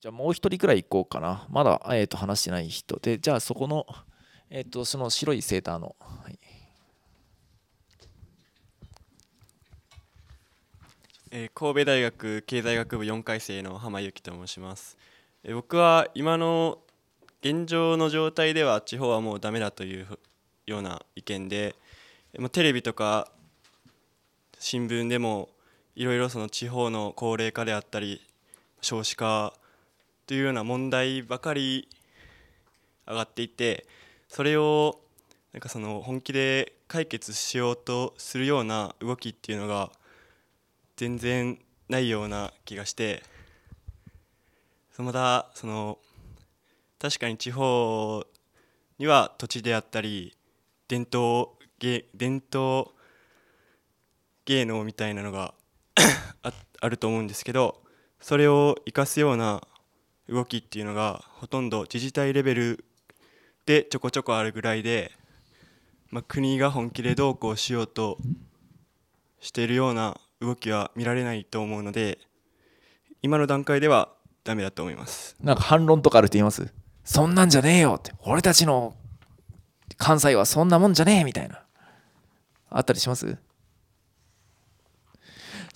じゃあもう一人くらい行こうかな。まだ、えー、と話してない人で、じゃあそこの、えっ、と、その白いセーターの、はい、えー神戸大学経済学部4回生の浜由紀と申します、えー僕は今の現状の状態では地方はもうダメだというような意見で、まあテレビとか新聞でもいろいろその地方の高齢化であったり少子化というような問題ばかり上がっていてそれをなんかその本気で解決しようとするような動きっていうのが全然ないような気がしてまたその確かに地方には土地であったり伝統芸伝統芸能みたいなのが ああると思うんですけどそれを生かすような動きっていうのがほとんど自治体レベルでちょこちょこあるぐらいで、まあ、国が本気でどうこうしようとしているような動きは見られないと思うので今の段階ではダメだと思いますなんか反論とかあるって言います？そんなんじゃねえよって。俺たちの関西はそんなもんじゃねえみたいな。あったりします？じゃ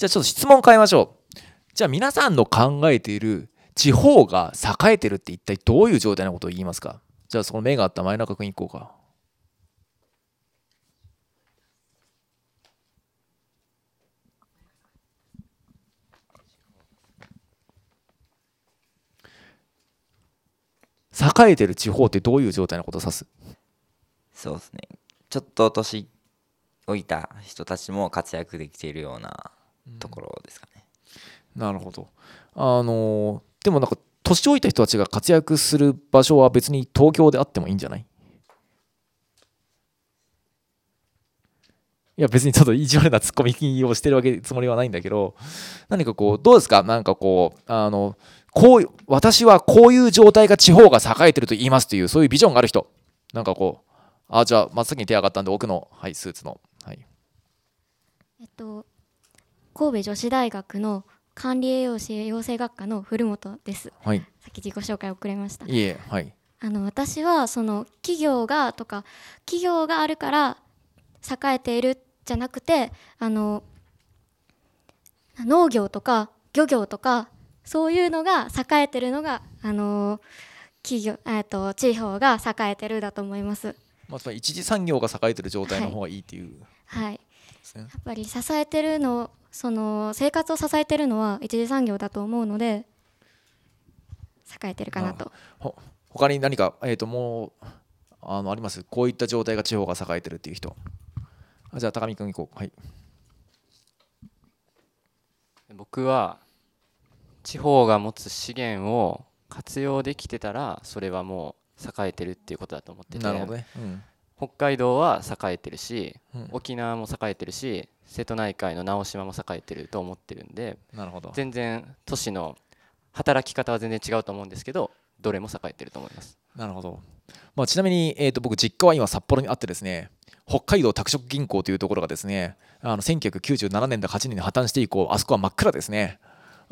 あちょっと質問変えましょう。じゃあ皆さんの考えている地方が栄えてるって一体どういう状態のことを言いますか？じゃあその目があった前中君行こうか。栄えてる地方ってどういう状態のことを指す？そうですね。ちょっと年老いた人たちも活躍できているようなところですかね、なるほど。あのでもなんか年老いた人たちが活躍する場所は別に東京であってもいいんじゃない？いや別にちょっと意地悪なツッコミをしてるわけつもりはないんだけど何かこうどうですか？なんかこうあのこう私はこういう状態が地方が栄えてると言いますというそういうビジョンがある人。なんかこうあじゃあ真っ先に手上がったんで奥の、はい、スーツの、はい、えっと神戸女子大学の管理栄養士養成学科の古本です。はい、さっき自己紹介遅れました。いえはいあの私はその企業がとか企業があるから栄えているじゃなくてあの農業とか漁業とかそういうのが栄えてるのがあの企業えっと地方が栄えてるだと思います。まあ、一次産業が栄えてる状態の方がいいっていうはい。ですね。やっぱり支えてるのその生活を支えてるのは一次産業だと思うので栄えてるかなと。ほ他に何か、えー、ともうあのあります？こういった状態が地方が栄えてるっていう人。あじゃあ高見君行こう。はい。僕は地方が持つ資源を活用できてたらそれはもう栄えてるっていうことだと思ってて。なるほどね、うん北海道は栄えてるしうん。沖縄も栄えてるし瀬戸内海の直島も栄えてると思ってるんでなるほど。全然都市の働き方は全然違うと思うんですけどどれも栄えてると思います。なるほど、まあ、ちなみに、えー、と僕実家は今札幌にあってですね北海道拓殖銀行というところがですねあの1997年だ8年に破綻して以降あそこは真っ暗ですね。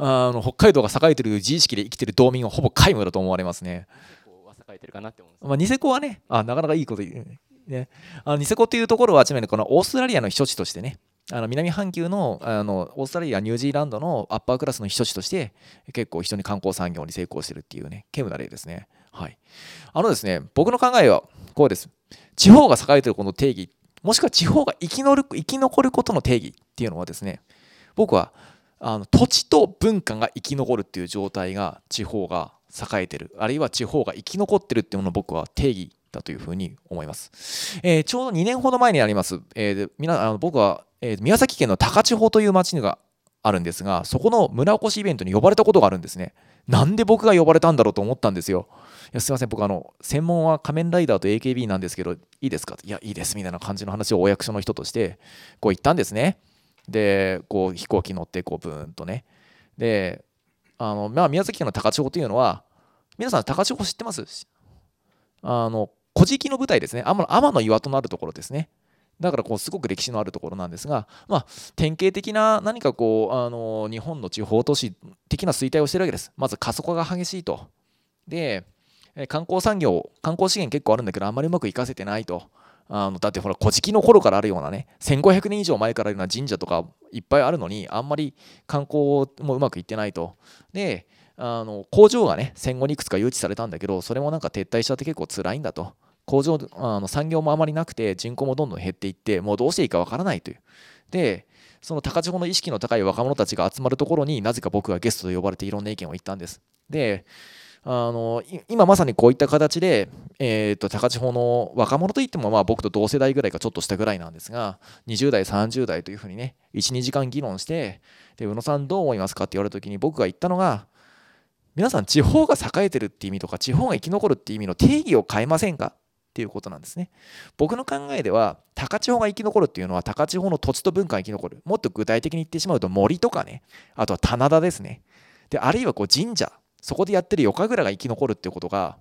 あの北海道が栄えてる自意識で生きてる道民はほぼ皆無だと思われますね。ここは栄えてるかなって思うんですまあ、ニセコはね、あなかなかいいこと言うね。あのニセコっていうところは、ちなみにこのオーストラリアの避暑地としてね、あの南半球のあのオーストラリア、ニュージーランドのアッパークラスの避暑地として、結構人に観光産業に成功してるっていうね、稀有な例ですね。はい。あのですね、僕の考えはこうです。地方が栄えてるこの定義、もしくは地方が生き残る生き残ることの定義っていうのはですね、僕はあの土地と文化が生き残るっていう状態が地方が栄えてるあるいは地方が生き残ってるっていうものを僕は定義だというふうに思います、えーちょうど2年ほど前にあります、えーみあの僕は、えー宮崎県の高千穂という町があるんですがそこの村おこしイベントに呼ばれたことがあるんですね。なんで僕が呼ばれたんだろうと思ったんですよ。いやすいません。僕あの専門は仮面ライダーと AKB なんですけどいいですか？いやいいですみたいな感じの話をお役所の人としてこう言ったんですね。でこう飛行機乗ってこうブーンとね。であの、まあ、宮崎県の高千穂というのは皆さん高千穂知ってます？あの古事記の舞台ですね。天天の岩となるところですね。だからこうすごく歴史のあるところなんですが、まあ、典型的な何かこうあの日本の地方都市的な衰退をしているわけです。まず過疎化が激しいと。で観光産業観光資源結構あるんだけどあんまりうまくいかせてないと。あのだってほら古事記の頃からあるようなね1500年以上前からあるような神社とかいっぱいあるのにあんまり観光もうまくいってないと。であの工場がね戦後にいくつか誘致されたんだけどそれもなんか撤退しちゃって結構辛いんだと。工場あの産業もあまりなくて人口もどんどん減っていってもうどうしていいかわからないという。でその高千穂の意識の高い若者たちが集まるところになぜか僕がゲストで呼ばれていろんな意見を言ったんです。であの今まさにこういった形で、えーと、高千穂の若者といってもまあ僕と同世代ぐらいかちょっとしたぐらいなんですが20代30代というふうにね12時間議論してで宇野さんどう思いますかって言われた時に僕が言ったのが皆さん地方が栄えてるって意味とか地方が生き残るって意味の定義を変えませんか？っていうことなんですね。僕の考えでは高千穂が生き残るっていうのは高千穂の土地と文化が生き残る。もっと具体的に言ってしまうと森とかね。あとは棚田ですね。であるいはこう神社。そこでやってる夜神楽が生き残るっていうことが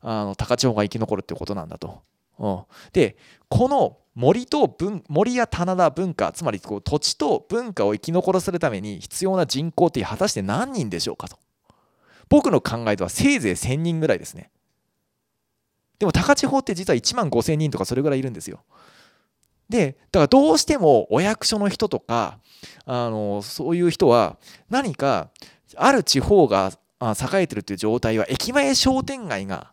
あの高千穂が生き残るっていうことなんだと。うん、でこの森と文森や棚田文化つまりこう土地と文化を生き残らせるために必要な人口って果たして何人でしょうかと。僕の考えではせいぜい1000人ぐらいですね。でも高千穂って実は1万5000人とかそれぐらいいるんですよ。でだからどうしてもお役所の人とかあのそういう人は何かある地方が栄えてるっていう状態は駅前商店街が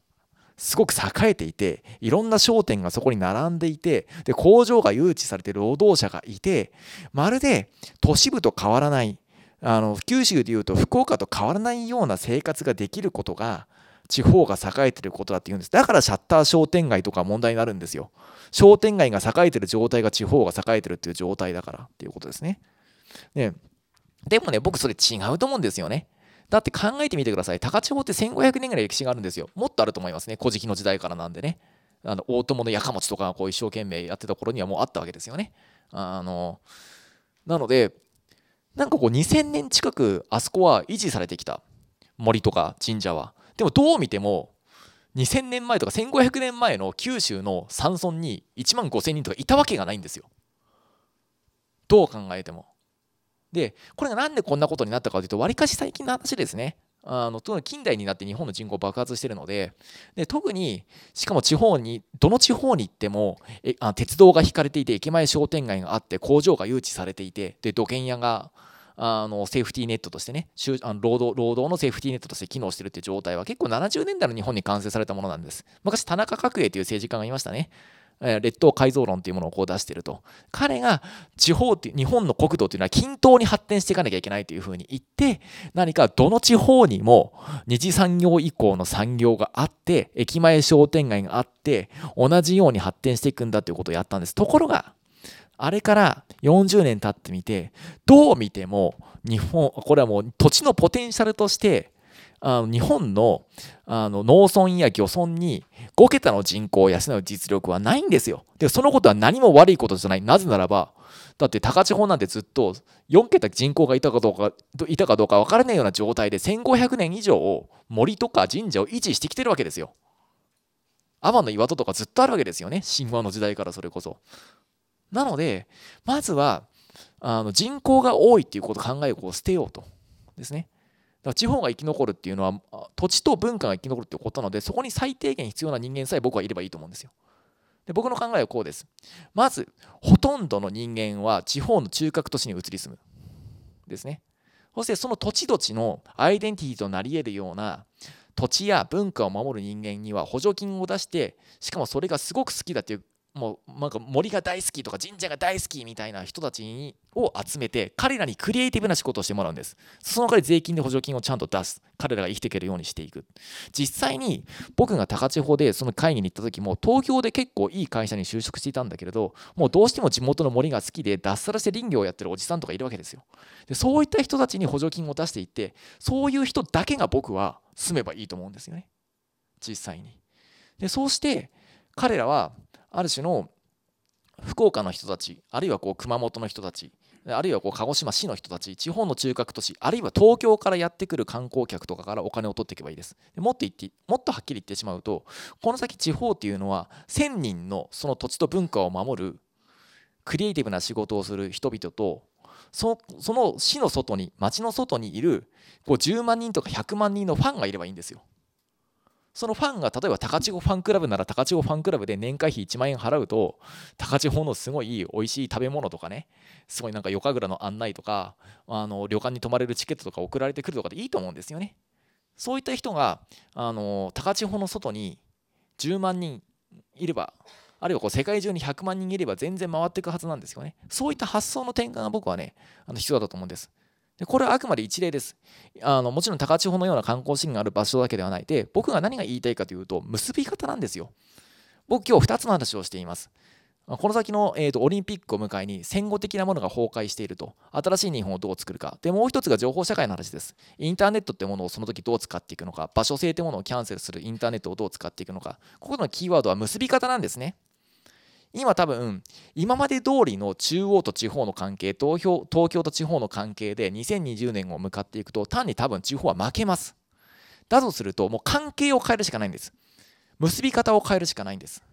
すごく栄えていていろんな商店がそこに並んでいてで工場が誘致されて労働者がいてまるで都市部と変わらないあの九州でいうと福岡と変わらないような生活ができることが地方が栄えてることだっていうんですだからシャッター商店街とか問題になるんですよ商店街が栄えてる状態が地方が栄えてるっていう状態だからっていうことですねねでもね僕それ違うと思うんですよねだって考えてみてください。高千穂って1500年ぐらい歴史があるんですよ。もっとあると思いますね。古事記の時代からなんでね。あの大友のやかもちとかがこう一生懸命やってた頃にはもうあったわけですよね。あのなので、なんかこう2000年近くあそこは維持されてきた森とか神社は。でもどう見ても2000年前とか1500年前の九州の山村に1万5000人とかいたわけがないんですよ。どう考えても。でこれがなんでこんなことになったかというとわりかし最近の話ですね。あの近代になって日本の人口爆発しているのでで特にしかも地方にどの地方に行ってもえあ鉄道が引かれていて駅前商店街があって工場が誘致されていてで土建屋があのセーフティーネットとしてねあの労働労働のセーフティーネットとして機能してるっていう状態は結構70年代の日本に完成されたものなんです。昔田中角栄という政治家がいましたね。列島改造論というものをこう出していると。彼が地方って日本の国土というのは均等に発展していかなきゃいけないというふうに言って何かどの地方にも二次産業以降の産業があって駅前商店街があって同じように発展していくんだということをやったんです。ところがあれから40年経ってみてどう見ても日本これはもう土地のポテンシャルとしてあの日本のあの農村や漁村に5桁の人口を養う実力はないんですよ。でそのことは何も悪いことじゃない。なぜならばだって高千穂なんてずっと4桁人口がいたかどうかいたかどうか分からないような状態で1500年以上森とか神社を維持してきてるわけですよ。天の岩戸とかずっとあるわけですよね神話の時代からそれこそ。なのでまずはあの人口が多いっていうことを考えを捨てようとですね。だから地方が生き残るっていうのは土地と文化が生き残るってことなのでそこに最低限必要な人間さえ僕はいればいいと思うんですよ。で僕の考えはこうです。まずほとんどの人間は地方の中核都市に移り住むですね。そしてその土地土地のアイデンティティとなり得るような土地や文化を守る人間には補助金を出してしかもそれがすごく好きだというもうなんか森が大好きとか神社が大好きみたいな人たちを集めて彼らにクリエイティブな仕事をしてもらうんです。その代わり税金で補助金をちゃんと出す。彼らが生きていけるようにしていく。実際に僕が高千穂でその会議に行った時も東京で結構いい会社に就職していたんだけれどもうどうしても地元の森が好きで脱サラして林業をやってるおじさんとかいるわけですよ。でそういった人たちに補助金を出していってそういう人だけが僕は住めばいいと思うんですよね。実際に。でそうして彼らはある種の福岡の人たちあるいはこう熊本の人たちあるいはこう鹿児島市の人たち地方の中核都市あるいは東京からやってくる観光客とかからお金を取っていけばいいですもっと言ってもっとはっきり言ってしまうとこの先地方っていうのは1000人のその土地と文化を守るクリエイティブな仕事をする人々とそその市の外に町の外にいるこう10万人とか100万人のファンがいればいいんですよ。そのファンが例えば高千穂ファンクラブなら高千穂ファンクラブで年会費1万円払うと高千穂のすごい美味しい食べ物とかねすごいなんか夜神楽の案内とかあの旅館に泊まれるチケットとか送られてくるとかでいいと思うんですよね。そういった人があの高千穂の外に10万人いればあるいはこう世界中に100万人いれば全然回っていくはずなんですよね。そういった発想の転換が僕はねあの必要だと思うんです。でこれはあくまで一例です。あのもちろん高千穂のような観光資源がある場所だけではない。で僕が何が言いたいかというと結び方なんですよ。僕今日2つの話をしています。この先の、えーと、オリンピックを迎えに戦後的なものが崩壊していると。新しい日本をどう作るか。でもう一つが情報社会の話です。インターネットってものをその時どう使っていくのか。場所性ってものをキャンセルするインターネットをどう使っていくのか。ここのキーワードは結び方なんですね。今多分今まで通りの中央と地方の関係東京東京と地方の関係で2020年を向かっていくと単に多分地方は負けます。だとするともう関係を変えるしかないんです。結び方を変えるしかないんです。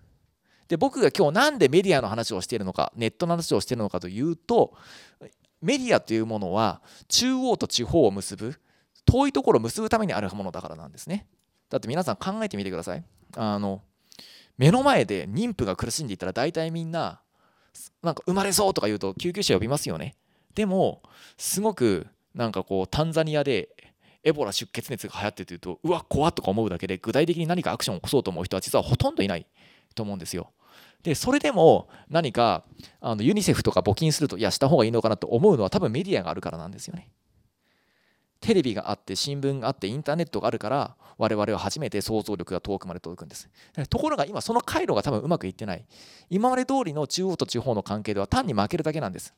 で僕が今日なんでメディアの話をしているのかネットの話をしているのかというとメディアというものは中央と地方を結ぶ遠いところを結ぶためにあるものだからなんですね。だって皆さん考えてみてください。あの目の前で妊婦が苦しんでいたら大体みんななんか生まれそうとか言うと救急車呼びますよね。でもすごくなんかこうタンザニアでエボラ出血熱が流行ってるというとうわ怖っとか思うだけで具体的に何かアクションを起こそうと思う人は実はほとんどいない。と思うんですよ。でそれでも何かあのユニセフとか募金するといやした方がいいのかなと思うのは多分メディアがあるからなんですよね。テレビがあって新聞があってインターネットがあるから我々は初めて想像力が遠くまで届くんです。ところが今その回路が多分うまくいってない。今まで通りの中央と地方の関係では単に負けるだけなんです。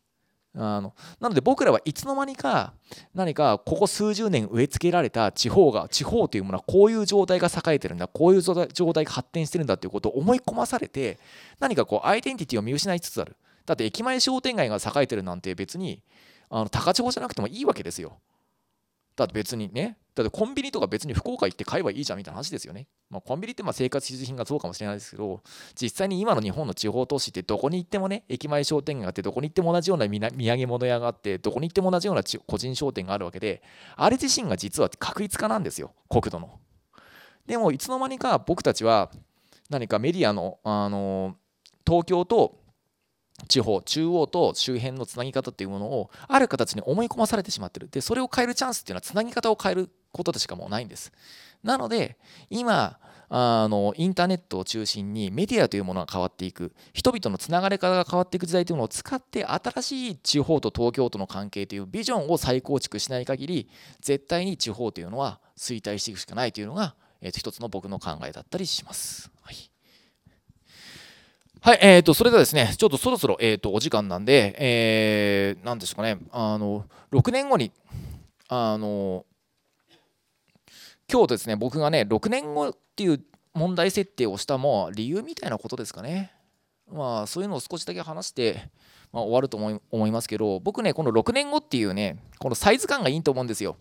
あのなので僕らはいつの間にか何かここ数十年植え付けられた地方が地方というものはこういう状態が栄えてるんだこういう状態が発展してるんだということを思い込まされて何かこうアイデンティティを見失いつつある。だって駅前商店街が栄えてるなんて別にあの高千穂じゃなくてもいいわけですよ。だって別にね、だってコンビニとか別に福岡行って買えばいいじゃんみたいな話ですよね。まあ、コンビニってまあ生活必需品がそうかもしれないですけど、実際に今の日本の地方都市ってどこに行ってもね、駅前商店街があって、どこに行っても同じような土産物屋があって、どこに行っても同じような個人商店があるわけで、あれ自身が実は確一化なんですよ、国土の。でも、いつの間にか僕たちは何かメディアの、あの東京と地方中央と周辺のつなぎ方っていうものをある形に思い込まされてしまってる。でそれを変えるチャンスっていうのはつなぎ方を変えることでしかもうないんです。なので今あのインターネットを中心にメディアというものが変わっていく。人々のつながり方が変わっていく時代というものを使って新しい地方と東京との関係というビジョンを再構築しない限り絶対に地方というのは衰退していくしかないというのが、えー、一つの僕の考えだったりします。はいはい、えーと、それではですね、ちょっとそろそろ、えーと、お時間なんで、えー、なんですかね、あの、6年後に、あの、今日ですね、僕がね、6年後っていう問題設定をしたも理由みたいなことですかね。まあ、そういうのを少しだけ話して、まあ、終わると思い思いますけど、僕ね、この6年後っていうね、このサイズ感がいいと思うんですよ。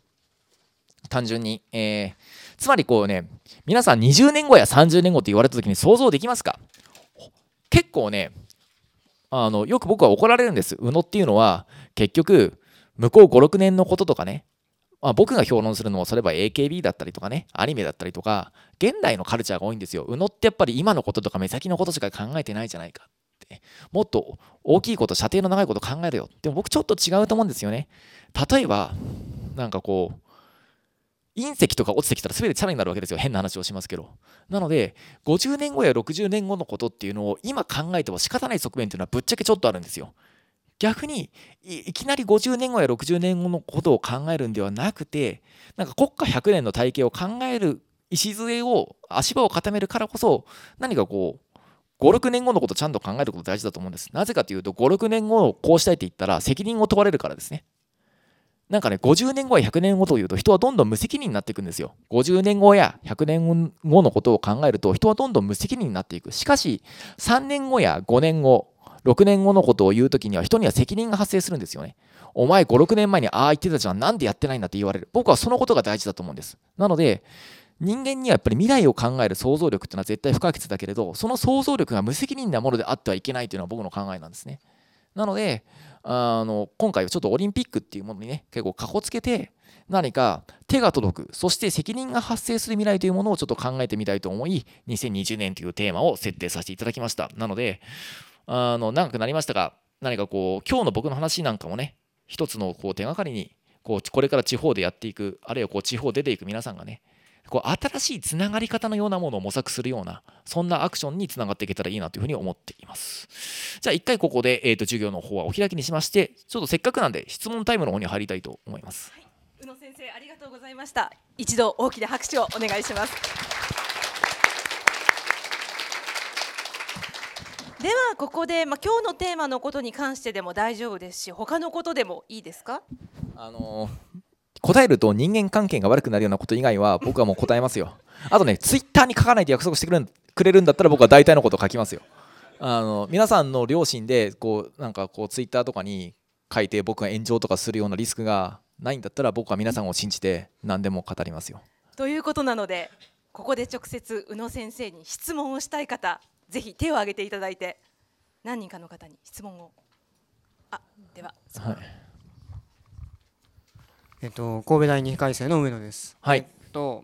単純に。えー、つまりこうね、皆さん20年後や30年後って言われた時に想像できますか？結構ねあのよく僕は怒られるんです。宇野っていうのは結局向こう56年のこととかね、まあ、僕が評論するのもそれは AKB だったりとかねアニメだったりとか現代のカルチャーが多いんですよ。宇野ってやっぱり今のこととか目先のことしか考えてないじゃないかって。もっと大きいこと射程の長いこと考えるよ。でも僕ちょっと違うと思うんですよね。例えばなんかこう隕石とか落ちてきたら全てチャラになるわけですよ。変な話をしますけど。なので50年後や60年後のことっていうのを今考えても仕方ない側面っていうのはぶっちゃけちょっとあるんですよ。逆にいきなり50年後や60年後のことを考えるんではなくてなんか国家100年の体系を考える礎を足場を固めるからこそ何かこう56年後のことちゃんと考えること大事だと思うんです。なぜかというと56年後をこうしたいって言ったら責任を問われるからですね。なんかね、50年後や100年後というと人はどんどん無責任になっていくんですよ。50年後や100年後のことを考えると人はどんどん無責任になっていく。しかし、3年後や5年後、6年後のことを言うときには人には責任が発生するんですよね。お前5、6年前にああ言ってたじゃん、なんでやってないんだって言われる。僕はそのことが大事だと思うんです。なので、人間にはやっぱり未来を考える想像力っていうのは絶対不可欠だけれど、その想像力が無責任なものであってはいけないというのは僕の考えなんですね。なのであの今回はちょっとオリンピックっていうものにね結構かこつけて何か手が届くそして責任が発生する未来というものをちょっと考えてみたいと思い2020年というテーマを設定させていただきました。なのであの長くなりましたが何かこう今日の僕の話なんかもね一つのこう手がかりにこうこれから地方でやっていくあるいはこう地方出ていく皆さんがねこう新しいつながり方のようなものを模索するようなそんなアクションにつながっていけたらいいなというふうに思っています。じゃあ一回ここで、えー、と授業の方はお開きにしましてちょっとせっかくなんで質問タイムの方に入りたいと思います。宇野先生ありがとうございました。一度大きな拍手をお願いします。ではここで、まあ、今日のテーマのことに関してでも大丈夫ですし他のことでもいいですか？あのー答えると人間関係が悪くなるようなこと以外は 僕はもう答えますよ。あとねツイッターに書かないと約束してくれるくれるんだったら僕は大体のこと書きますよ。あの皆さんの両親でこうなんかこうツイッターとかに書いて僕が炎上とかするようなリスクがないんだったら僕は皆さんを信じて何でも語りますよ。ということなのでここで直接宇野先生に質問をしたい方ぜひ手を挙げていただいて何人かの方に質問を。あでははいえっと、神戸第二回生の上野です。はいえっと、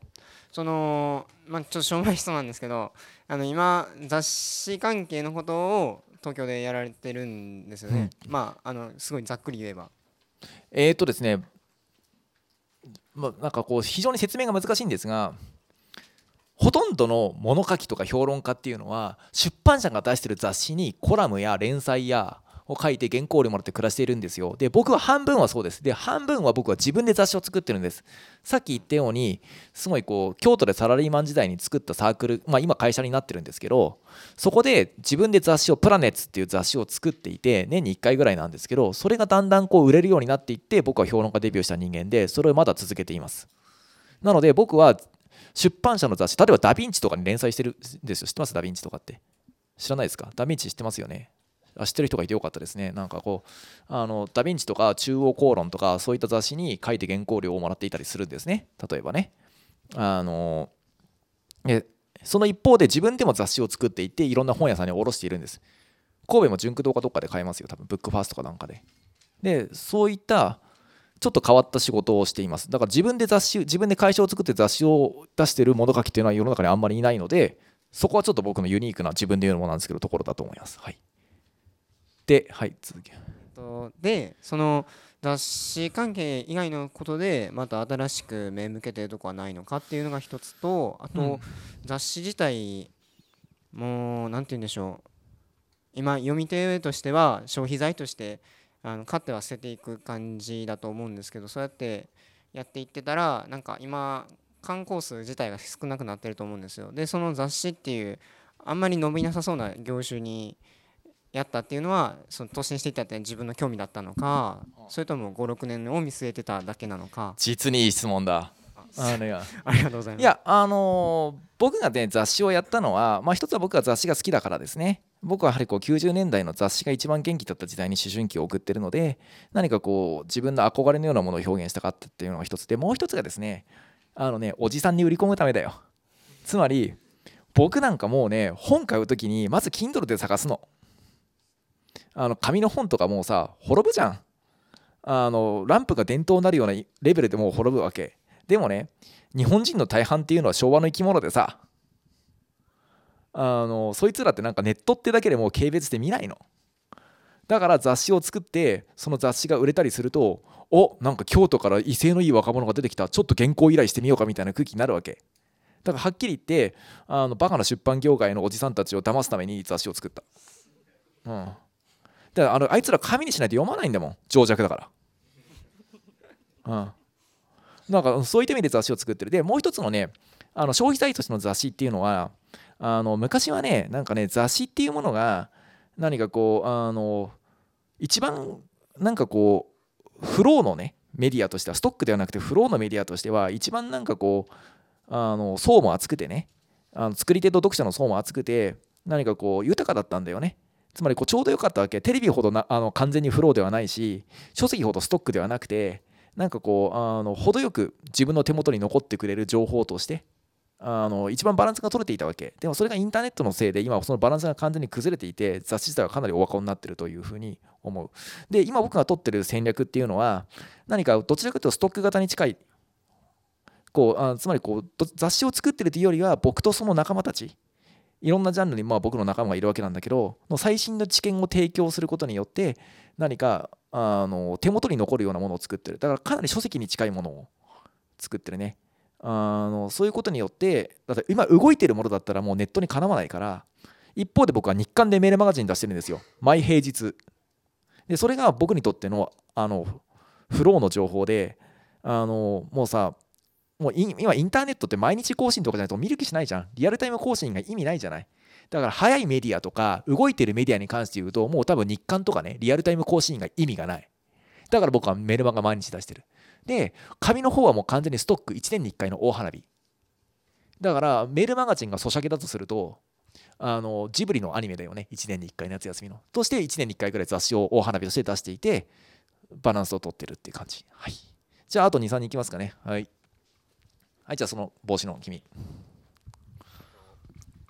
その、まあ、ちょっとしょうもない人なんですけど、あの、今、雑誌関係のことを東京でやられてるんですよね。まあ、あの、すごいざっくり言えば。えーとですね、まあ、なんかこう非常に説明が難しいんですがほとんどの物書きとか評論家っていうのは出版社が出してる雑誌にコラムや連載やを書いて原稿料もらって暮らしているんですよ。で僕は半分はそうです。で半分は僕は自分で雑誌を作ってるんです。さっき言ったようにすごいこう京都でサラリーマン時代に作ったサークルまあ今会社になってるんですけどそこで自分で雑誌をプラネッツっていう雑誌を作っていて年に1回ぐらいなんですけどそれがだんだんこう売れるようになっていって僕は評論家デビューした人間でそれをまだ続けています。なので僕は出版社の雑誌例えばダヴィンチとかに連載してるんですよ。知ってます？ダヴィンチとかって。知らないですか？ダヴィンチ知ってますよね？知ってる人がいてよかったですね。なんかこうあのダヴィンチとか中央公論とかそういった雑誌に書いて原稿料をもらっていたりするんですね。例えばね。あのえその一方で自分でも雑誌を作っていっていろんな本屋さんに卸しているんです。神戸も純駆動かどっかで買えますよ多分。ブックファーストかなんかで。でそういったちょっと変わった仕事をしています。だから自分で雑誌自分で会社を作って雑誌を出してる物書きっていうのは世の中にあんまりいないのでそこはちょっと僕のユニークな自分で言うのもなんですけどところだと思います。はい。ではい続きえっとで、その雑誌関係以外のことで、また新しく目向けてるとこはないのかっていうのが一つと、あと、うん。雑誌自体、もう、なんて言うんでしょう。今、読み手としては消費財としてあの買っては捨てていく感じだと思うんですけどそうやってやっていってたらなんか今観光数自体が少なくなってると思うんですよ。でその雑誌っていうあんまり伸びなさそうな業種にやったっていうのはその投資していったって自分の興味だったのかそれとも56年を見据えてただけなのか。実にいい質問だ。あのいやありがとうございます。いやあのー僕がね雑誌をやったのは、まあ、一つは僕が雑誌が好きだからですね。僕はやはりこう90年代の雑誌が一番元気だった時代に思春期を送ってるので何かこう自分の憧れのようなものを表現したかったっていうのが一つでもう一つがですねあのねおじさんに売り込むためだよ。つまり僕なんかもうね本買う時にまず Kindle で探すのあの紙の本とかもうさ滅ぶじゃん。あのランプが電灯になるようなレベルでもう滅ぶわけ。でもね日本人の大半っていうのは昭和の生き物でさあのそいつらってなんかネットってだけでもう軽蔑して見ないの。だから雑誌を作ってその雑誌が売れたりするとおなんか京都から威勢のいい若者が出てきた。ちょっと原稿依頼してみようかみたいな空気になるわけ。だからはっきり言ってあのバカな出版業界のおじさんたちを騙すために雑誌を作った。うん。だからあのあいつら紙にしないと読まないんだもん。情弱だから。うん。なんかそういった意味で雑誌を作ってる。でもう一つのねあの消費財としての雑誌っていうのはあの昔はねなんかね雑誌っていうものが何かこうあの一番なんかこうフローのねメディアとしてはストックではなくてフローのメディアとしては一番なんかこうあの層も厚くてねあの作り手と読者の層も厚くて何かこう豊かだったんだよね。つまりこうちょうどよかったわけ。テレビほどなあの完全にフローではないし書籍ほどストックではなくてなんかこうあの程よく自分の手元に残ってくれる情報としてあの一番バランスが取れていたわけ。でもそれがインターネットのせいで今そのバランスが完全に崩れていて雑誌自体はかなりお若になってるというふうに思う。で今僕が取ってる戦略っていうのは何かどちらかというとストック型に近い。こうあつまりこう雑誌を作ってるというよりは僕とその仲間たちいろんなジャンルにまあ僕の仲間がいるわけなんだけど最新の知見を提供することによって何かあの手元に残るようなものを作ってる。だからかなり書籍に近いものを作ってるね。あのそういうことによってだって今動いてるものだったらもうネットにかなわないから一方で僕は日刊でメールマガジン出してるんですよ。毎平日。でそれが僕にとってのあのフローの情報であのもうさもう今インターネットって毎日更新とかじゃないと見る気しないじゃん。リアルタイム更新が意味ないじゃない？だから早いメディアとか動いてるメディアに関して言うともう多分日刊とかねリアルタイム更新が意味がない。だから僕はメルマガ毎日出してる。で紙の方はもう完全にストック。1年に1回の大花火。だからメールマガジンがソシャゲだとするとあのジブリのアニメだよね。1年に1回夏休みの。として1年に1回ぐらい雑誌を大花火として出していてバランスをとってるっていう感じ。はい。じゃああと23人いきますかね。はい。はいじゃあその帽子の君。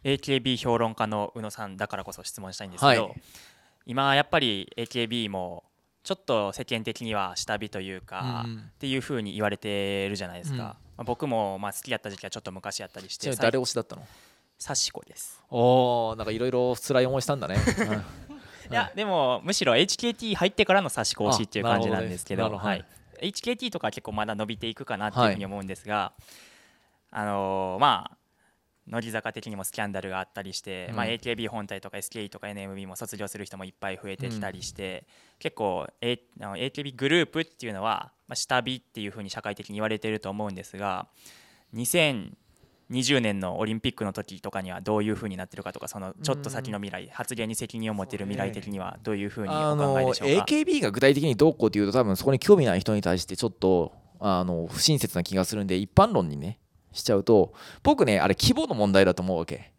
AKB 評論家の宇野さんだからこそ質問したいんですけど、はい。今やっぱり AKB もちょっと世間的には下火というか、うんうん。っていうふうに言われてるじゃないですか、うん。まあ、僕もまあ好きだった時期はちょっと昔やったりして誰推しだったの？サシコです、おおなんかいろいろ辛い思いしたんだね、いやでもむしろ HKT 入ってからのサシコ推しっていう感じなんですけどはい、HKT とか結構まだ伸びていくかなっていうふうに思うんですが、あのーまあ乃木坂的にもスキャンダルがあったりして、うん。まあ、AKB 本体とか SKE とか NMB も卒業する人もいっぱい増えてきたりして、結構、A、AKB グループっていうのは、まあ、下火っていうふうに社会的に言われていると思うんですが2020年のオリンピックの時とかにはどういうふうになってるかとかそのちょっと先の未来、発言に責任を持てる未来的にはどういうふうにあお考えのでしょうか？AKB が具体的にどうこうっていうと多分そこに興味ない人に対してちょっとあの不親切な気がするんで一般論にねしちゃうと僕ねあれ規模の問題だと思うわけ。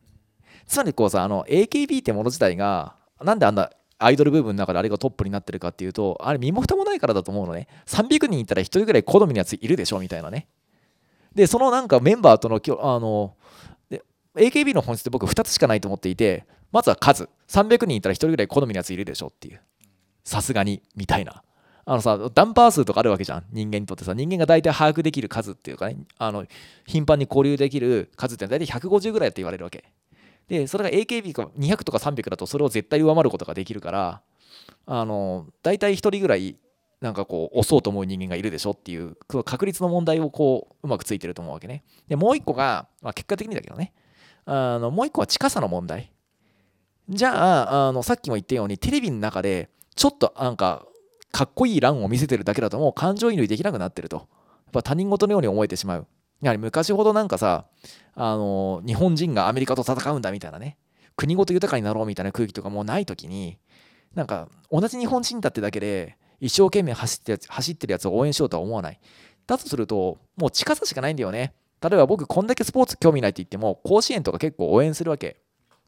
つまりこうさあの AKB ってもの自体がなんであんなアイドル部分の中であれがトップになってるかっていうとあれ身も蓋もないからだと思うのね。300人いたら1人ぐらい好みのやついるでしょみたいなね。でそのなんかメンバーとのあので AKB の本質って僕2つしかないと思っていてまずは数。300人いたら1人ぐらい好みのやついるでしょっていう。さすがにみたいな。あのさダンパー数とかあるわけじゃん。人間にとってさ人間が大体把握できる数っていうかねあの頻繁に交流できる数って大体150ぐらいって言われるわけ。でそれが AKB が200とか300だとそれを絶対上回ることができるからあの大体1人ぐらいなんかこう押そうと思う人間がいるでしょっていうその確率の問題をこううまくついてると思うわけね。でもう一個が、まあ、結果的にだけどね。あのもう一個は近さの問題。じゃああのさっきも言ったようにテレビの中でちょっとなんかかっこいい欄を見せてるだけだともう感情移入できなくなってると。やっぱ他人事のように思えてしまう。やはり昔ほどなんかさあの日本人がアメリカと戦うんだみたいなね。国ごと豊かになろうみたいな空気とかもうない時になんか同じ日本人だってだけで一生懸命走って走ってるやつを応援しようとは思わない。だとするともう近さしかないんだよね。例えば僕こんだけスポーツ興味ないって言っても甲子園とか結構応援するわけ。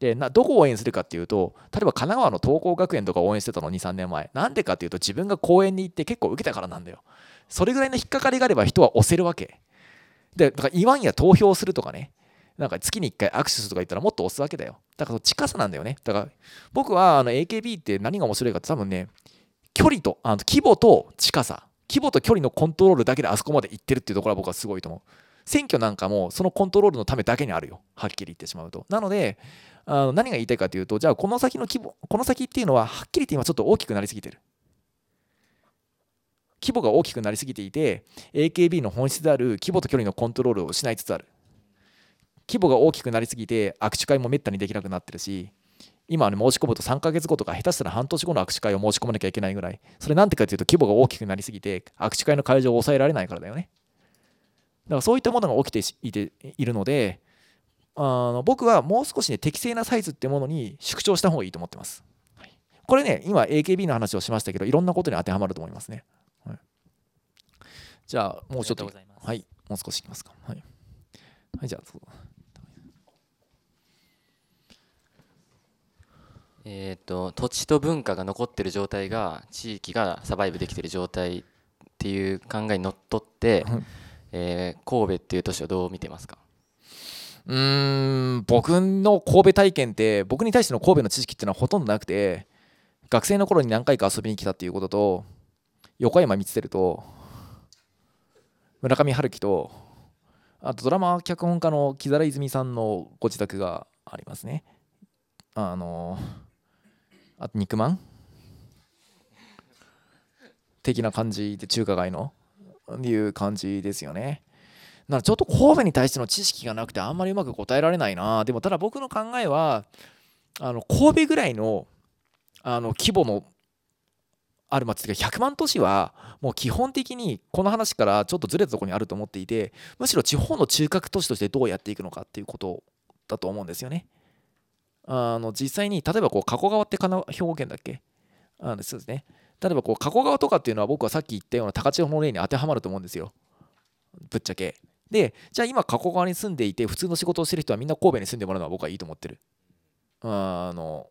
でなどこを応援するかっていうと例えば神奈川の東光学園とか応援してたの23年前。なんでかっていうと自分が公園に行って結構受けたからなんだよ。それぐらいの引っかかりがあれば人は押せるわけ。でだから言わんや投票するとかね。なんか月に1回握手するとか言ったらもっと押すわけだよ。だから近さなんだよね。だから僕はあの AKB って何が面白いかって多分ね距離とあの規模と近さ。規模と距離のコントロールだけであそこまで行ってるっていうところは僕はすごいと思う。選挙なんかもそのコントロールのためだけにあるよ。はっきり言ってしまうと。なのであの何が言いたいかというとじゃあこの先の規模この先っていうのははっきり言って今ちょっと大きくなりすぎてる。規模が大きくなりすぎていて AKB の本質である規模と距離のコントロールを失いつつある。規模が大きくなりすぎて握手会もめったにできなくなってるし今ね申し込むと3ヶ月後とか下手したら半年後の握手会を申し込まなきゃいけないぐらい。それなんてかというと規模が大きくなりすぎて握手会の会場を抑えられないからだよね。だからそういったものが起きていているのであの僕はもう少しね適正なサイズってものに縮長した方がいいと思ってます、はい。これね今 AKB の話をしましたけどいろんなことに当てはまると思いますね、はい。じゃあもうちょっととはい。もう少しいきますか。はい、はい、じゃあえー、と土地と文化が残ってる状態が地域がサバイブできてる状態っていう考えにのっとって、はい。えー神戸っていう都市をどう見てますか？うーん僕の神戸体験って僕に対しての神戸の知識っていうのはほとんどなくて学生の頃に何回か遊びに来たっていうことと横山光輝と村上春樹とあとドラマ脚本家の木更泉さんのご自宅がありますねあのあと肉まん？的な感じで中華街のっていう感じですよね。ならちょっと神戸に対しての知識がなくてあんまりうまく答えられないな。でもただ僕の考えはあの神戸ぐらいのあの規模のある町というか100万都市はもう基本的にこの話からちょっとずれたところにあると思っていてむしろ地方の中核都市としてどうやっていくのかっていうことだと思うんですよね。あの実際に例えばこう加古川ってかな兵庫県だっけ？あのそうですね。例えばこう加古川とかっていうのは僕はさっき言ったような高千穂の例に当てはまると思うんですよ。ぶっちゃけ。でじゃあ今加古川に住んでいて普通の仕事をしてる人はみんな神戸に住んでもらうのは僕はいいと思ってる。あの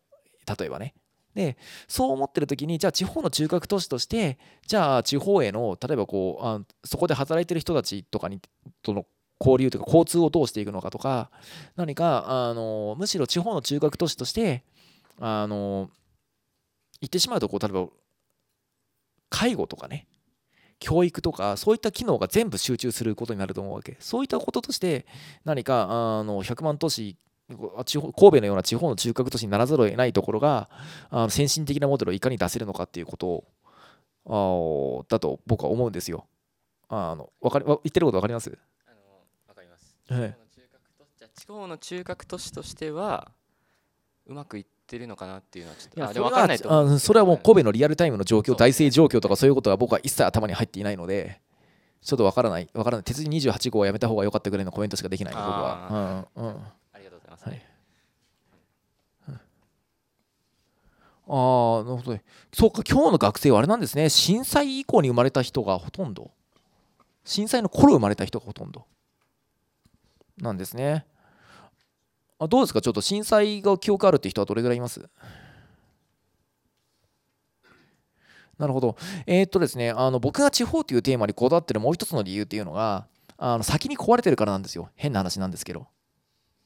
例えばね。でそう思ってる時にじゃあ地方の中核都市としてじゃあ地方への例えばこうあそこで働いてる人たちとかにとの交流というか交通をどうしていくのかとか何かあのむしろ地方の中核都市としてあの言ってしまうとこう例えば介護とかね。教育とかそういった機能が全部集中することになると思うわけそういったこととして何かあの100万都市地方神戸のような地方の中核都市にならざるを得ないところがあの先進的なモデルをいかに出せるのかっていうことをあだと僕は思うんですよ。あのわかり言ってること分かります？あのわかります。はい地方の中核都市としてはうまくいってるのかなっていうのはちょっとあ分かんないと思う。それはもう神戸のリアルタイムの状況、そう大政状況とかそういうことは僕は一切頭に入っていないので、ちょっとわからない、わからない、鉄人28号はやめた方が良かったぐらいのコメントしかできない、僕は。うんうん、ありがとうございます。はい。ああ、なるほどね。そうか、今日の学生はあれなんですね、震災以降に生まれた人がほとんど、震災の頃生まれた人がほとんど。なんですね。あどうですか、ちょっと震災が記憶あるって人はどれぐらいいます？なるほど。えーっとですね、あの僕が地方というテーマにこだわってるもう一つの理由っていうのが、あの先に壊れてるからなんですよ。変な話なんですけど。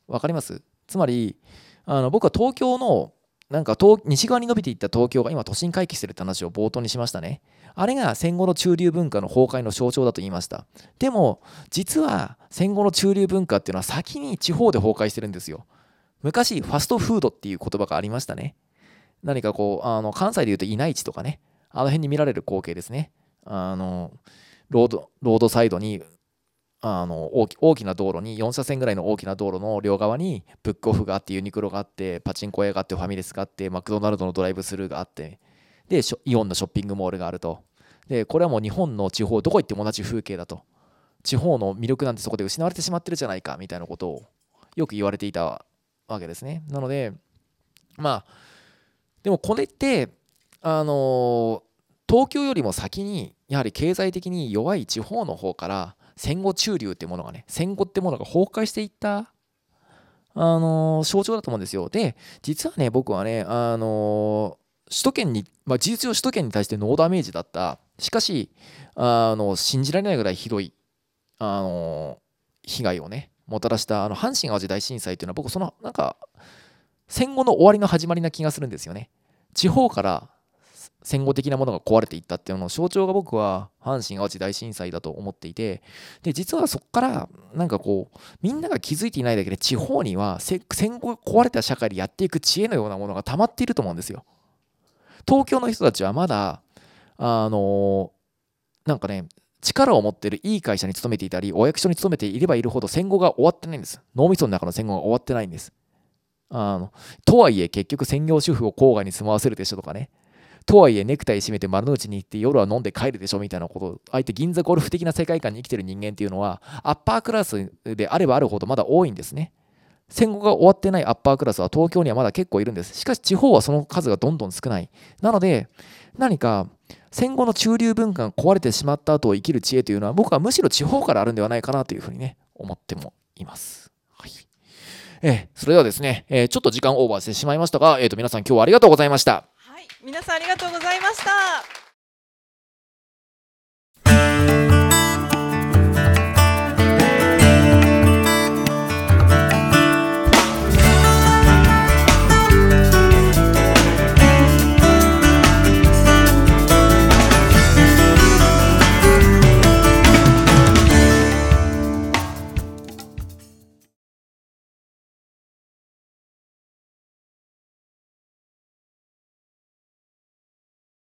わかります？つまり、あの僕は東京のなんか東西側に伸びていった東京が今都心回帰してるって話を冒頭にしましたね。あれが戦後の中流文化の崩壊の象徴だと言いました。でも実は戦後の中流文化っていうのは先に地方で崩壊してるんですよ。昔ファストフードっていう言葉がありましたね。何かこうあの関西でいうと稲市とかねあの辺に見られる光景ですね。あのロードロードサイドにあの大き大きな道路に4車線ぐらいの大きな道路の両側にブックオフがあってユニクロがあってパチンコ屋があってファミレスがあってマクドナルドのドライブスルーがあってでイオンのショッピングモールがあると。でこれはもう日本の地方どこ行っても同じ風景だと。地方の魅力なんてそこで失われてしまってるじゃないかみたいなことをよく言われていたわけですね。なのでまあでもこれってあの東京よりも先にやはり経済的に弱い地方の方から戦後中流ってものがね戦後ってものが崩壊していったあの象徴だと思うんですよ。で実はね僕はねあの首都圏に、まあ、事実上首都圏に対してノーダメージだった。しかしあの信じられないぐらいひどいあの被害をねもたらしたあの阪神・淡路大震災っていうのは僕そのなんか戦後の終わりの始まりな気がするんですよね。地方から戦後的なものが壊れていったっていうのの象徴が僕は阪神・淡路大震災だと思っていてで実はそこからなんかこうみんなが気づいていないだけで地方には戦後壊れた社会でやっていく知恵のようなものが溜まっていると思うんですよ。東京の人たちはまだあのなんかね力を持ってるいい会社に勤めていたりお役所に勤めていればいるほど戦後が終わってないんです。脳みその中の戦後が終わってないんです。あのとはいえ結局専業主婦を郊外に住まわせるでしょとかね。とはいえネクタイ締めて丸の内に行って夜は飲んで帰るでしょみたいなことを相手銀座ゴルフ的な世界観に生きてる人間っていうのはアッパークラスであればあるほどまだ多いんですね戦後が終わってないアッパークラスは東京にはまだ結構いるんですしかし地方はその数がどんどん少ないなので何か戦後の中流文化が壊れてしまった後を生きる知恵というのは僕はむしろ地方からあるんではないかなというふうにね思ってもいます。はいえーそれではですね、えーちょっと時間オーバーしてしまいましたが、えー、と皆さん今日はありがとうございました。皆さんありがとうございました。